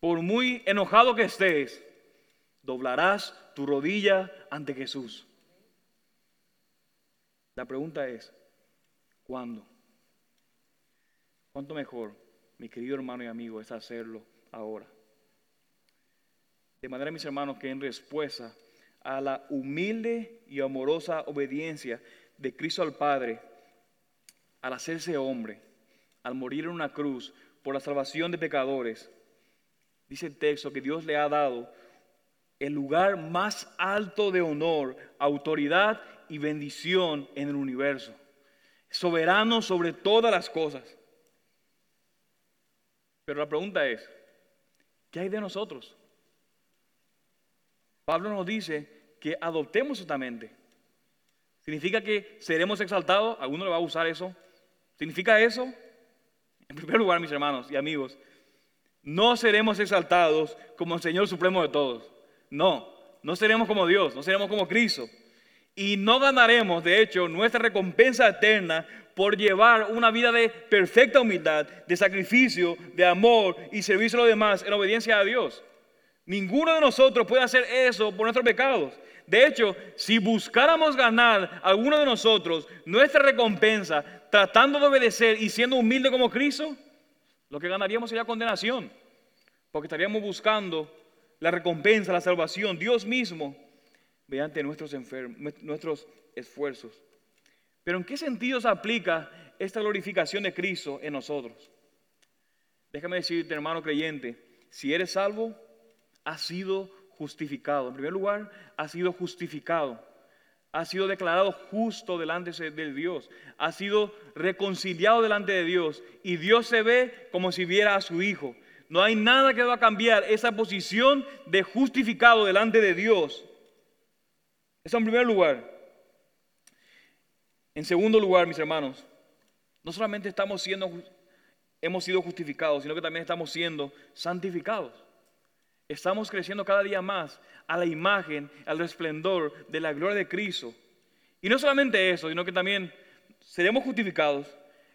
por muy enojado que estés, doblarás tu rodilla ante Jesús. La pregunta es, ¿cuándo? ¿Cuánto mejor, mi querido hermano y amigo, es hacerlo ahora? De manera, mis hermanos, que en respuesta a la humilde y amorosa obediencia de Cristo al Padre, al hacerse hombre, al morir en una cruz por la salvación de pecadores, dice el texto que Dios le ha dado el lugar más alto de honor, autoridad y bendición en el universo. Soberano sobre todas las cosas. Pero la pregunta es, ¿qué hay de nosotros? Pablo nos dice que adoptemos esta mente. ¿Significa que seremos exaltados? ¿Alguno le va a usar eso? ¿Significa eso? En primer lugar, mis hermanos y amigos, no seremos exaltados como el Señor Supremo de todos. No, no seremos como Dios, no seremos como Cristo. Y no ganaremos, de hecho, nuestra recompensa eterna por llevar una vida de perfecta humildad, de sacrificio, de amor y servicio a los demás en obediencia a Dios. Ninguno de nosotros puede hacer eso por nuestros pecados. De hecho, si buscáramos ganar a alguno de nosotros nuestra recompensa tratando de obedecer y siendo humilde como Cristo, lo que ganaríamos sería condenación, porque estaríamos buscando la recompensa, la salvación, Dios mismo, mediante nuestros, nuestros esfuerzos. Pero ¿en qué sentido se aplica esta glorificación de Cristo en nosotros? Déjame decirte, hermano creyente, si eres salvo, has sido justificado. En primer lugar, has sido justificado. Ha sido declarado justo delante de Dios. Ha sido reconciliado delante de Dios. Y Dios se ve como si viera a su Hijo. No hay nada que va a cambiar esa posición de justificado delante de Dios. Eso en primer lugar. En segundo lugar, mis hermanos, no solamente estamos siendo, hemos sido justificados, sino que también estamos siendo santificados. Estamos creciendo cada día más a la imagen, al resplendor de la gloria de Cristo. Y no solamente eso, sino que también seremos justificados,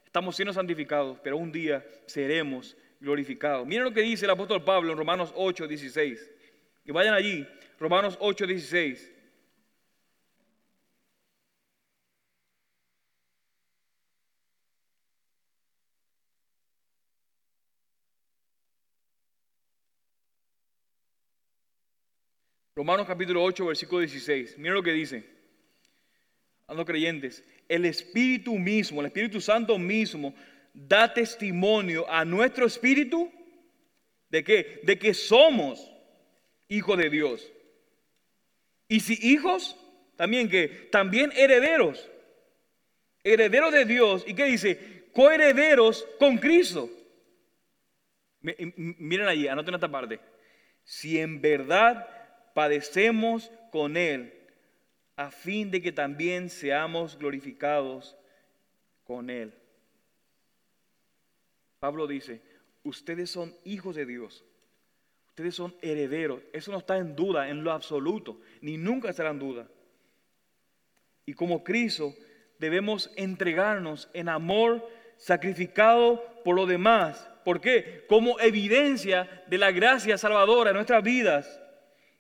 estamos siendo santificados, pero un día seremos glorificado. Miren lo que dice el apóstol Pablo en Romanos 8, 16. Y vayan allí, Romanos 8, 16. Romanos capítulo 8, versículo 16. Miren lo que dice. A los creyentes, el Espíritu mismo, el Espíritu Santo mismo, da testimonio a nuestro espíritu de que de que somos hijos de Dios. Y si hijos, también que también herederos. Herederos de Dios y qué dice, coherederos con Cristo. Miren allí, anoten esta parte. Si en verdad padecemos con él a fin de que también seamos glorificados con él. Pablo dice, ustedes son hijos de Dios, ustedes son herederos, eso no está en duda en lo absoluto, ni nunca estará en duda. Y como Cristo debemos entregarnos en amor sacrificado por lo demás. ¿Por qué? Como evidencia de la gracia salvadora en nuestras vidas.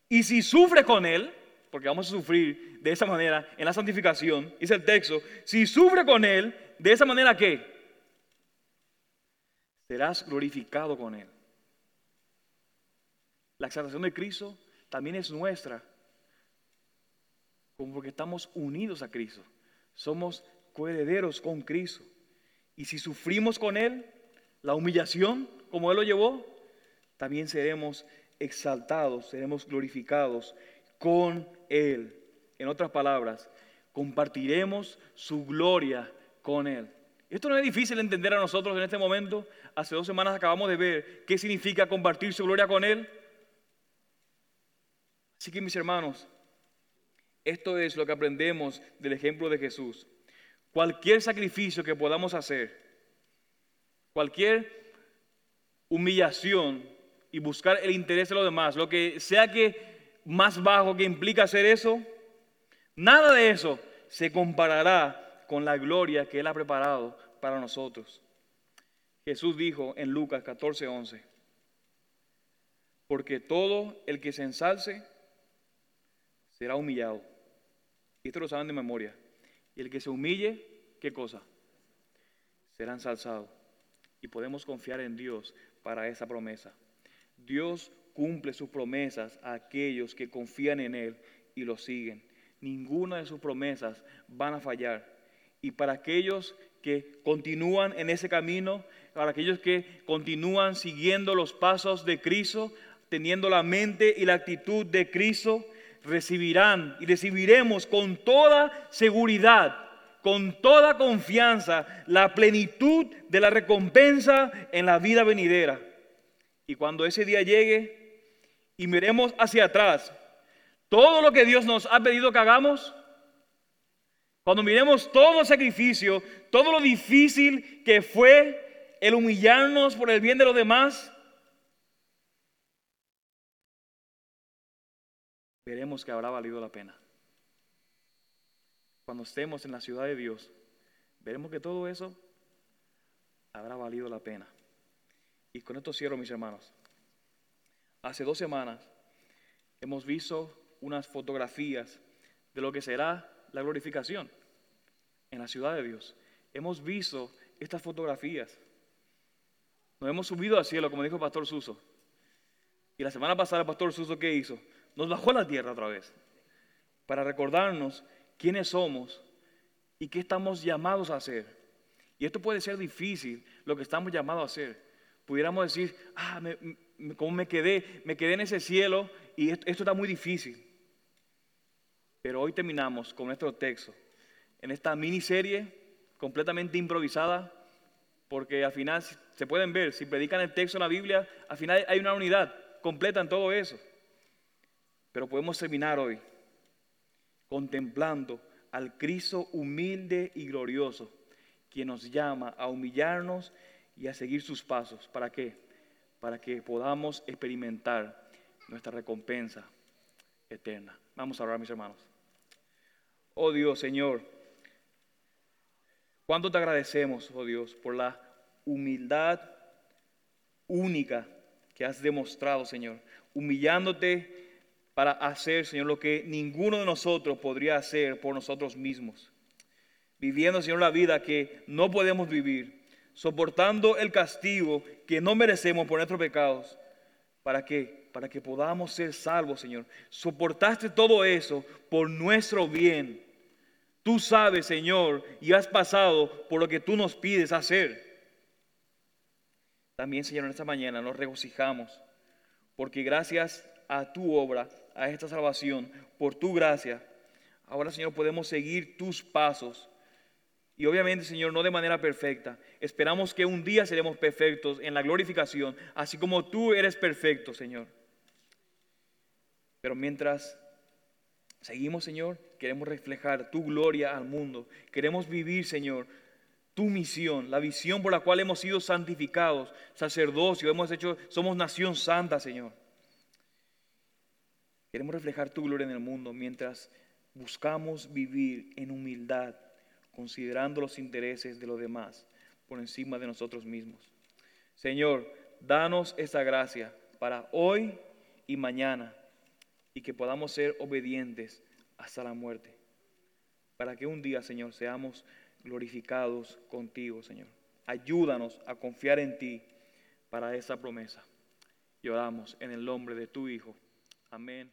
Y si sufre con Él, porque vamos a sufrir de esa manera en la santificación, dice el texto, si sufre con Él, de esa manera ¿qué? serás glorificado con Él. La exaltación de Cristo también es nuestra, como porque estamos unidos a Cristo. Somos coherederos con Cristo. Y si sufrimos con Él, la humillación, como Él lo llevó, también seremos exaltados, seremos glorificados con Él. En otras palabras, compartiremos su gloria con Él. Esto no es difícil de entender a nosotros en este momento. Hace dos semanas acabamos de ver qué significa compartir su gloria con Él. Así que mis hermanos, esto es lo que aprendemos del ejemplo de Jesús. Cualquier sacrificio que podamos hacer, cualquier humillación y buscar el interés de los demás, lo que sea que más bajo que implica hacer eso, nada de eso se comparará con la gloria que Él ha preparado para nosotros. Jesús dijo en Lucas 14, 11, porque todo el que se ensalce será humillado. Y esto lo saben de memoria. Y el que se humille, ¿qué cosa? Será ensalzado. Y podemos confiar en Dios para esa promesa. Dios cumple sus promesas a aquellos que confían en Él y lo siguen. Ninguna de sus promesas van a fallar. Y para aquellos que continúan en ese camino, para aquellos que continúan siguiendo los pasos de Cristo, teniendo la mente y la actitud de Cristo, recibirán y recibiremos con toda seguridad, con toda confianza, la plenitud de la recompensa en la vida venidera. Y cuando ese día llegue y miremos hacia atrás, todo lo que Dios nos ha pedido que hagamos, cuando miremos todo el sacrificio, todo lo difícil que fue el humillarnos por el bien de los demás, veremos que habrá valido la pena. Cuando estemos en la ciudad de Dios, veremos que todo eso habrá valido la pena. Y con esto cierro, mis hermanos. Hace dos semanas hemos visto unas fotografías de lo que será la glorificación en la ciudad de Dios. Hemos visto estas fotografías. Nos hemos subido al cielo, como dijo el pastor Suso. Y la semana pasada el pastor Suso, ¿qué hizo? Nos bajó a la tierra otra vez para recordarnos quiénes somos y qué estamos llamados a hacer. Y esto puede ser difícil, lo que estamos llamados a hacer. Pudiéramos decir, ah, me, ¿cómo me quedé? Me quedé en ese cielo y esto, está muy difícil. Pero hoy terminamos con nuestro texto en esta miniserie completamente improvisada, porque al final se pueden ver, si predican el texto en la Biblia, al final hay una unidad completa en todo eso. Pero podemos terminar hoy contemplando al Cristo humilde y glorioso, quien nos llama a humillarnos y a seguir sus pasos. ¿Para qué? Para que podamos experimentar nuestra recompensa eterna. Vamos a orar, mis hermanos. Oh Dios, Señor, cuánto te agradecemos, oh Dios, por la humildad única que has demostrado, Señor, humillándote para hacer, Señor, lo que ninguno de nosotros podría hacer por nosotros mismos. Viviendo, Señor, la vida que no podemos vivir, soportando el castigo que no merecemos por nuestros pecados. ¿Para qué? Para que podamos ser salvos, Señor. Soportaste todo eso por nuestro bien. Tú sabes, Señor, y has pasado por lo que tú nos pides hacer. También, Señor, en esta mañana nos regocijamos, porque gracias a tu obra a esta salvación por tu gracia. Ahora, Señor, podemos seguir tus pasos. Y obviamente, Señor, no de manera perfecta. Esperamos que un día seremos perfectos en la glorificación, así como tú eres perfecto, Señor. Pero mientras seguimos, Señor, queremos reflejar tu gloria al mundo. Queremos vivir, Señor, tu misión, la visión por la cual hemos sido santificados, sacerdocio, hemos hecho, somos nación santa, Señor. Queremos reflejar tu gloria en el mundo mientras buscamos vivir en humildad, considerando los intereses de los demás por encima de nosotros mismos. Señor, danos esa gracia para hoy y mañana y que podamos ser obedientes hasta la muerte. Para que un día, Señor, seamos glorificados contigo, Señor. Ayúdanos a confiar en ti para esa promesa. Y oramos en el nombre de tu Hijo. Amén.